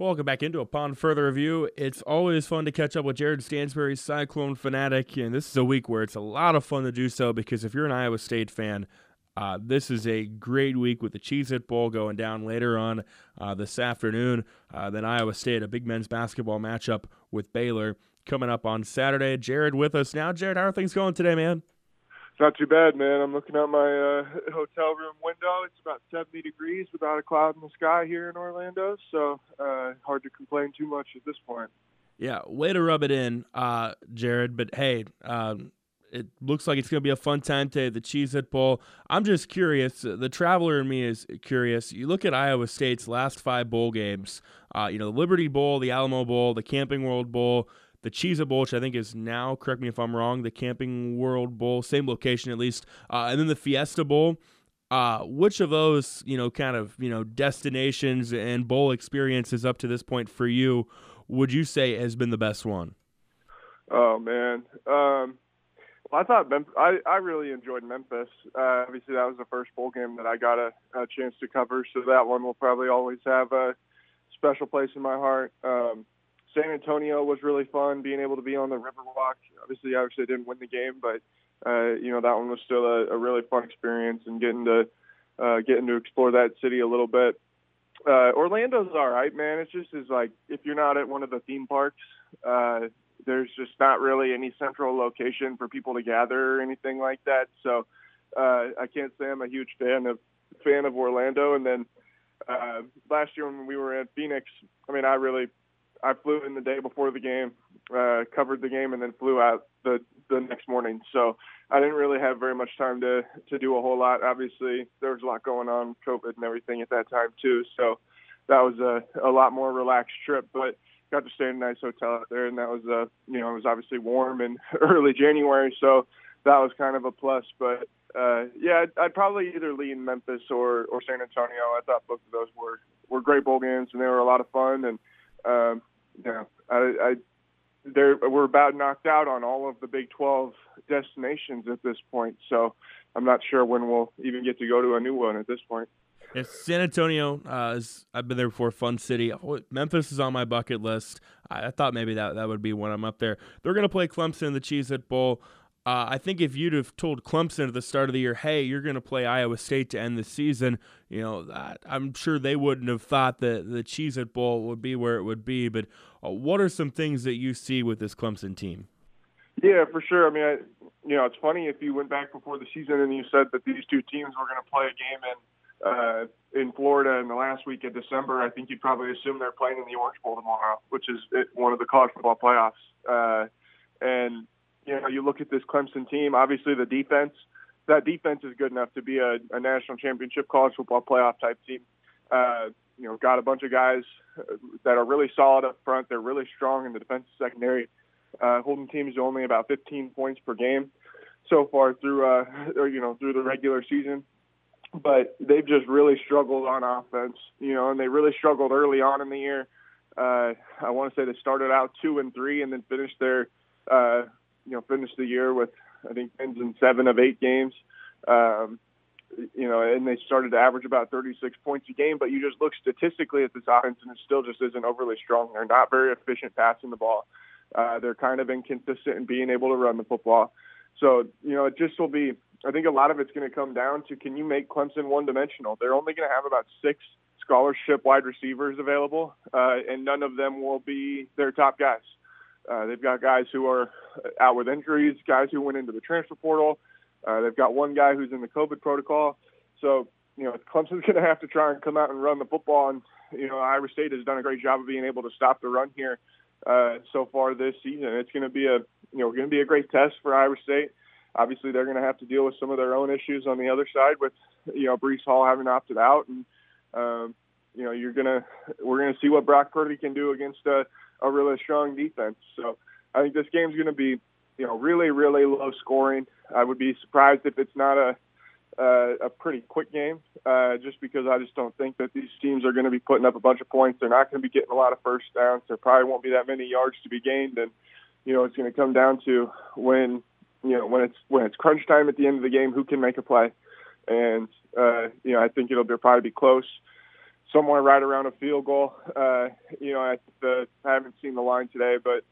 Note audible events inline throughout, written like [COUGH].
Welcome back into Upon Further Review. It's always fun to catch up with Jared Stansbury, Cyclone Fanatic, and this is a week where it's a lot of fun to do so because if you're an Iowa State fan, uh, this is a great week with the Cheez It Bowl going down later on uh, this afternoon. Uh, then Iowa State, a big men's basketball matchup with Baylor coming up on Saturday. Jared with us now. Jared, how are things going today, man? Not too bad, man. I'm looking out my uh, [LAUGHS] hotel room window. It's about 70 degrees without a cloud in the sky here in Orlando, so uh, hard to complain too much at this point. Yeah, way to rub it in, uh, Jared. But hey, um, it looks like it's going to be a fun time today. The Cheez It Bowl. I'm just curious. The traveler in me is curious. You look at Iowa State's last five bowl games. Uh, you know, the Liberty Bowl, the Alamo Bowl, the Camping World Bowl the Cheez It Bowl, which I think is now, correct me if I'm wrong, the Camping World Bowl, same location at least, uh, and then the Fiesta Bowl. Uh, which of those, you know, kind of, you know, destinations and bowl experiences up to this point for you would you say has been the best one? Oh man, um, well, I thought Mem- I I really enjoyed Memphis. Uh, obviously, that was the first bowl game that I got a, a chance to cover, so that one will probably always have a special place in my heart. Um, San Antonio was really fun, being able to be on the Riverwalk. Obviously, obviously didn't win the game, but uh, you know that one was still a, a really fun experience and getting to uh, getting to explore that city a little bit. Uh, Orlando's all right, man. It's just is like if you're not at one of the theme parks, uh, there's just not really any central location for people to gather or anything like that. So uh, I can't say I'm a huge fan of fan of Orlando. And then uh, last year when we were at Phoenix, I mean, I really I flew in the day before the game, uh, covered the game, and then flew out the the next morning. So I didn't really have very much time to to do a whole lot. Obviously, there was a lot going on, COVID and everything at that time too. So that was a a lot more relaxed trip, but got to stay in a nice hotel out there, and that was uh you know it was obviously warm in [LAUGHS] early January, so that was kind of a plus. But uh, yeah, I'd, I'd probably either lean Memphis or or San Antonio. I thought both of those were were great bowl games, and they were a lot of fun and um, know, I, I there we're about knocked out on all of the Big 12 destinations at this point. So I'm not sure when we'll even get to go to a new one at this point. Yes, San Antonio. Uh, is, I've been there before. Fun city. Memphis is on my bucket list. I, I, thought maybe that that would be when I'm up there. They're going to play Clemson in the Cheez It Bowl. Uh, I think if you'd have told Clemson at the start of the year, "Hey, you're going to play Iowa State to end the season," you know, I'm sure they wouldn't have thought that the Cheez It Bowl would be where it would be. But uh, what are some things that you see with this Clemson team? Yeah, for sure. I mean, I, you know, it's funny if you went back before the season and you said that these two teams were going to play a game in uh, in Florida in the last week of December. I think you'd probably assume they're playing in the Orange Bowl tomorrow, which is one of the college football playoffs. Uh, know, you look at this Clemson team. Obviously, the defense. That defense is good enough to be a, a national championship college football playoff type team. Uh, you know, got a bunch of guys that are really solid up front. They're really strong in the defensive secondary, uh, holding teams to only about 15 points per game so far through, uh, or, you know, through the regular season. But they've just really struggled on offense, you know, and they really struggled early on in the year. Uh, I want to say they started out two and three, and then finished their, uh, you know, finished the year with I think wins in seven of eight games. Um, you know, and they started to average about 36 points a game. But you just look statistically at this offense, and it still just isn't overly strong. They're not very efficient passing the ball. Uh, they're kind of inconsistent in being able to run the football. So, you know, it just will be. I think a lot of it's going to come down to can you make Clemson one dimensional? They're only going to have about six scholarship wide receivers available, uh, and none of them will be their top guys. Uh, they've got guys who are out with injuries, guys who went into the transfer portal, uh, they've got one guy who's in the COVID protocol. So, you know, Clemson's [LAUGHS] going to have to try and come out and run the football. And, you know, Iowa State has done a great job of being able to stop the run here uh, so far this season. It's going to be a, you know, going to be a great test for Iowa State. Obviously, they're going to have to deal with some of their own issues on the other side with, you know, Breece Hall having opted out. And, um, you know, you're going to, we're going to see what Brock Purdy can do against a, a really strong defense. So I think this game's going to be, you know, really, really low scoring. I would be surprised if it's not a uh, a pretty quick game, uh, just because I just don't think that these teams are going to be putting up a bunch of points. They're not going to be getting a lot of first downs. There probably won't be that many yards to be gained, and you know it's going to come down to when you know when it's when it's crunch time at the end of the game, who can make a play, and uh, you know I think it'll be, probably be close. Somewhere right around a field goal. Uh, you know, I, the, I haven't seen the line today, but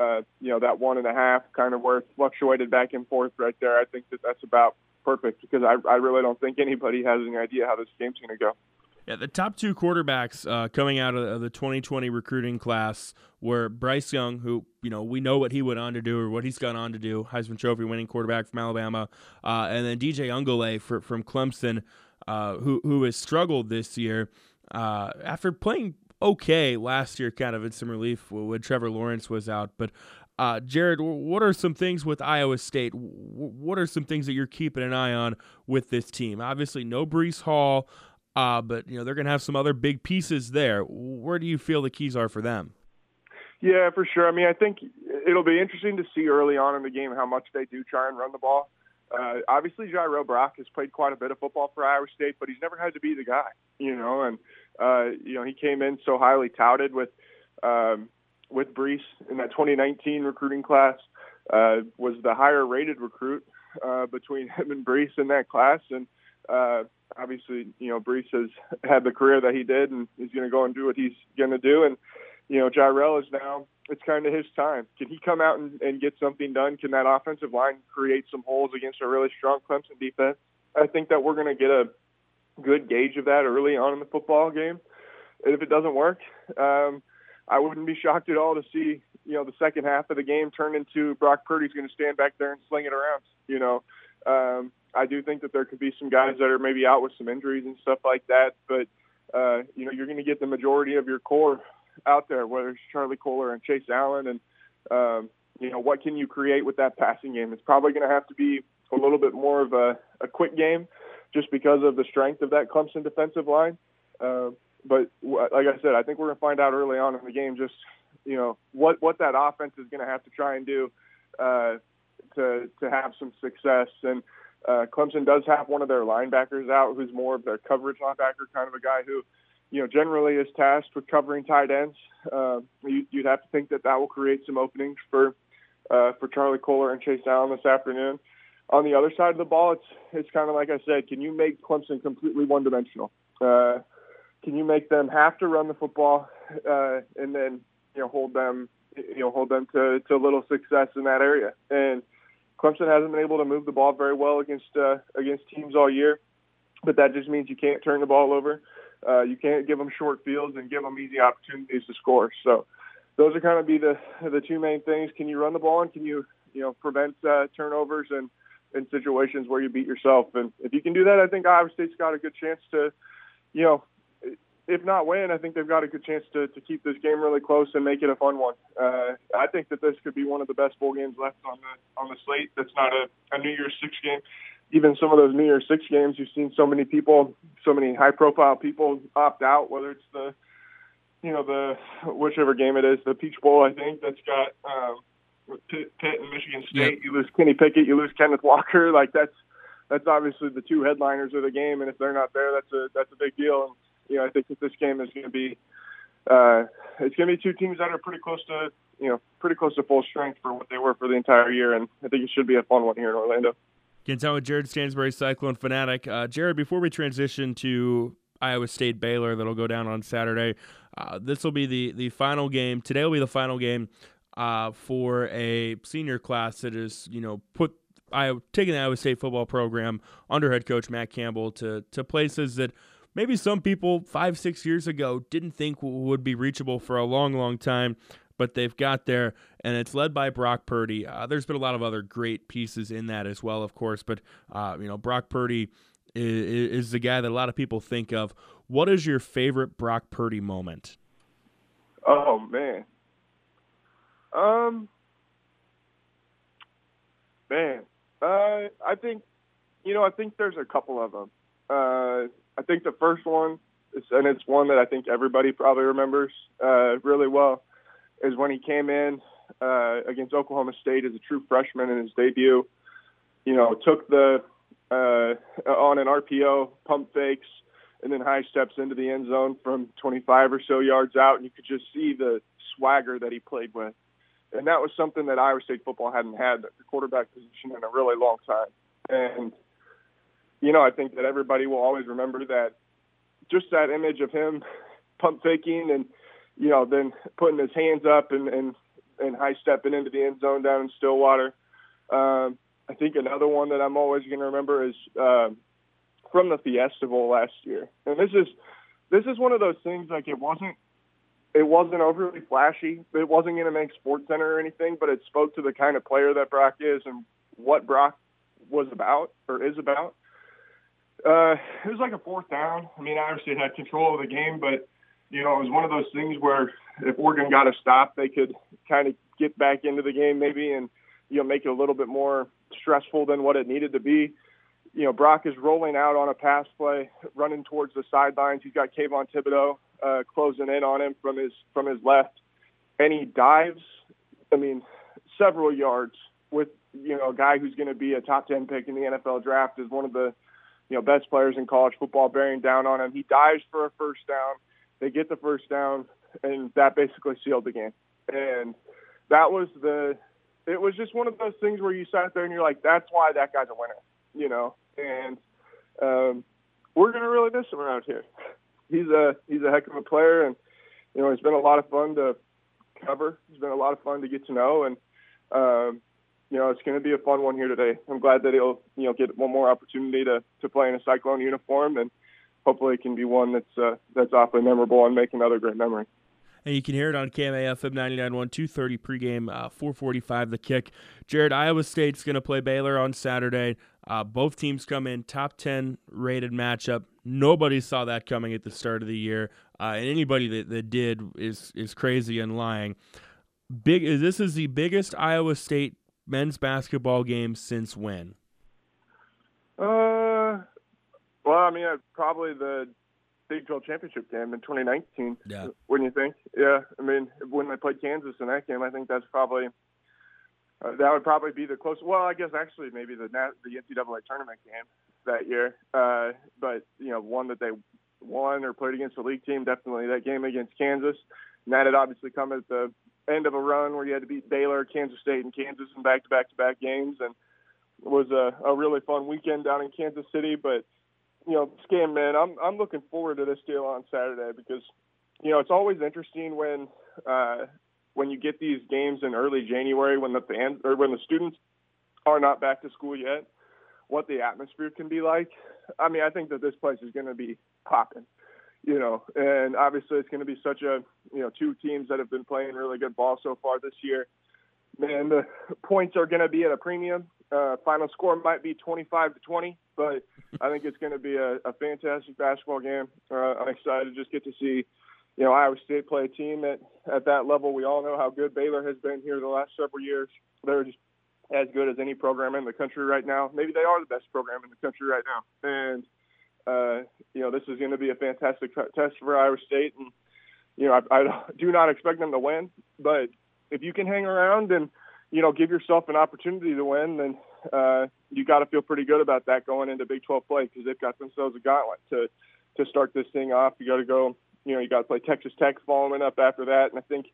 uh, you know that one and a half kind of where it fluctuated back and forth right there. I think that that's about perfect because I, I really don't think anybody has any idea how this game's going to go. Yeah, the top two quarterbacks uh, coming out of the 2020 recruiting class were Bryce Young, who you know we know what he went on to do or what he's gone on to do, Heisman Trophy winning quarterback from Alabama, uh, and then DJ Uiagalelei for, from Clemson, uh, who who has struggled this year uh, after playing okay last year, kind of in some relief when Trevor Lawrence was out, but. Uh, Jared, what are some things with Iowa State? What are some things that you're keeping an eye on with this team? Obviously, no Breece Hall. Uh, but you know they're going to have some other big pieces there. Where do you feel the keys are for them? Yeah, for sure. I mean, I think it'll be interesting to see early on in the game how much they do try and run the ball. Uh, obviously, Jirehl Brock has played quite a bit of football for Iowa State, but he's never had to be the guy, you know. And uh, you know, he came in so highly touted with um, with Breece in that 2019 recruiting class. Uh, was the higher rated recruit uh, between him and Breece in that class, and uh, obviously, you know, Breece has had the career that he did, and he's going to go and do what he's going to do. And you know, Jirehl is now it's kind of his time. Can he come out and, and get something done? Can that offensive line create some holes against a really strong Clemson defense? I think that we're going to get a good gauge of that early on in the football game. And if it doesn't work, um, I wouldn't be shocked at all to see you know the second half of the game turn into Brock Purdy's going to stand back there and sling it around. You know, um, I do think that there could be some guys that are maybe out with some injuries and stuff like that, but uh, you know you're going to get the majority of your core out there, whether it's Charlie Kolar and Chase Allen, and um, you know what can you create with that passing game? It's probably going to have to be a little bit more of a, a quick game, just because of the strength of that Clemson defensive line. Uh, but like I said, I think we're going to find out early on in the game just you know what what that offense is going to have to try and do uh, to to have some success and uh, Clemson does have one of their linebackers out, who's more of their coverage linebacker, kind of a guy who, you know, generally is tasked with covering tight ends. Uh, you, would have to think that that will create some openings for uh, for Charlie Kolar and Chase Allen this afternoon. On the other side of the ball, it's it's kind of like I said. Can you make Clemson completely one-dimensional? Uh, can you make them have to run the football uh, and then you know hold them you know hold them to to little success in that area? And Clemson hasn't been able to move the ball very well against uh, against teams all year, but that just means you can't turn the ball over. Uh, you can't give them short fields and give them easy opportunities to score. So those are kind of be the the two main things. Can you run the ball and can you you know prevent uh, turnovers and in situations where you beat yourself? And if you can do that, I think Iowa State's got a good chance to you know if not win, I think they've got a good chance to, to keep this game really close and make it a fun one. Uh, I think that this could be one of the best bowl games left on the on the slate. That's not a, a New Year's Six game. Even some of those New Year's Six games, you've seen so many people, so many high profile people opt out. Whether it's the, you know, the whichever game it is, the Peach Bowl, I think that's got um, Pitt, Pitt and Michigan State. Yep. You lose Kenny Pickett, you lose Kenneth Walker. [LAUGHS] Like that's that's obviously the two headliners of the game, and if they're not there, that's a that's a big deal. And you know, I think that this game is going to be uh, it's going to be two teams that are pretty close to you know pretty close to full strength for what they were for the entire year, and I think it should be a fun one here in Orlando. Tell with Jared Stansbury, Cyclone fanatic. Uh, Jared, before we transition to Iowa State Baylor, that'll go down on Saturday. Uh, this will be the the final game. Today will be the final game uh, for a senior class that is you know put I taking the Iowa State football program under head coach Matt Campbell to to places that maybe some people five, six years ago didn't think would be reachable for a long, long time, but they've got there, and it's led by Brock Purdy. Uh, there's been a lot of other great pieces in that as well, of course, but uh, you know Brock Purdy is, is the guy that a lot of people think of. What is your favorite Brock Purdy moment? Oh man, um, man, uh, I think you know I think there's a couple of them. Uh, I think the first one, is, and it's one that I think everybody probably remembers uh, really well, is when he came in uh, against Oklahoma State as a true freshman in his debut. You know, took the uh, on an RPO, pump fakes, and then high steps into the end zone from 25 or so yards out, and you could just see the swagger that he played with. And that was something that Iowa State football hadn't had the quarterback position in a really long time. And you know, I think that everybody will always remember that just that image of him pump faking and you know then putting his hands up and and, and high stepping into the end zone down in Stillwater. Um, I think another one that I'm always going to remember is uh, from the Fiesta Bowl last year, and this is this is one of those things like it wasn't it wasn't overly flashy. It wasn't going to make Sports Center or anything, but it spoke to the kind of player that Brock is and what Brock was about or is about. Uh, it was like a fourth down. I mean, obviously had control of the game, but you know, it was one of those things where if Oregon got a stop, they could kind of get back into the game maybe and you know make it a little bit more stressful than what it needed to be. You know, Brock is rolling out on a pass play, running towards the sidelines. He's got Kayvon Thibodeau uh, closing in on him from his from his left, and he dives. I mean, several yards with you know a guy who's going to be a top ten pick in the NFL draft is one of the you know best players in college football, bearing down on him. He dives for a first down. They get the first down, and that basically sealed the game. And that was the. It was just one of those things where you sat there and you're like, "That's why that guy's a winner," you know. And um, we're gonna really miss him around here he's a he's a heck of a player, and you know it's been a lot of fun to cover. It's been a lot of fun to get to know, and um, you know it's going to be a fun one here today. I'm glad that he'll you know get one more opportunity to to play in a Cyclone uniform, and hopefully it can be one that's uh, that's awfully memorable and make another great memory. And you can hear it on KMAFM 99.1, 2.30 pregame, uh, 4.45 the kick. Jared, Iowa State's going to play Baylor on Saturday. Uh, both teams come in top 10 rated matchup. Nobody saw that coming at the start of the year, uh, and anybody that, that did is is crazy and lying. Big, this is the biggest Iowa State men's basketball game since when? Uh, well, I mean, probably the Big 12 championship game in 2019. Yeah. Wouldn't you think? Yeah. I mean, when they played Kansas in that game, I think that's probably uh, that would probably be the closest. Well, I guess actually maybe the the NCAA tournament game that year. Uh, but you know, one that they won or played against the league team. Definitely that game against Kansas. And that had obviously come at the end of a run where you had to beat Baylor, Kansas State, and Kansas in back-to-back-to-back games, and it was a, a really fun weekend down in Kansas City. But you know, game, man, I'm I'm looking forward to this deal on Saturday because you know it's always interesting when uh, when you get these games in early January when the fans or when the students are not back to school yet, what the atmosphere can be like. I mean, I think that this place is going to be popping, you know, and obviously it's going to be such a, you know, two teams that have been playing really good ball so far this year. Man, the points are going to be at a premium. Uh, final score might be 25 to 20, but I think it's going to be a, a fantastic basketball game. Uh, I'm excited to just get to see, you know, Iowa State play a team at, at that level. We all know how good Baylor has been here the last several years. They're just as good as any program in the country right now. Maybe they are the best program in the country right now. And uh, you know, this is going to be a fantastic test for Iowa State. And you know, I, I [LAUGHS] do not expect them to win, but if you can hang around and you know give yourself an opportunity to win, then uh, you got to feel pretty good about that going into Big 12 play because they've got themselves a gauntlet to to start this thing off. You got to go. You know, you got to play Texas Tech following up after that, and I think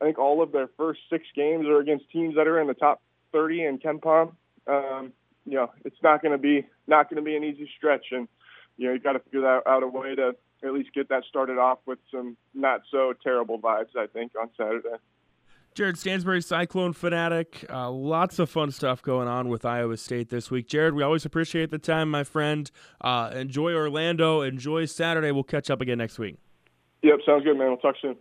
I think all of their first six games are against teams that are in the top 30 in KenPom. Um, you know, it's not going to be not going to be an easy stretch, and you know, you got to figure out, out a way to at least get that started off with some not so terrible vibes. I think on Saturday. Jared Stansbury, Cyclone fanatic. Uh, lots of fun stuff going on with Iowa State this week. Jared, we always appreciate the time, my friend. Uh, enjoy Orlando. Enjoy Saturday. We'll catch up again next week. Yep, sounds good, man. We'll talk soon.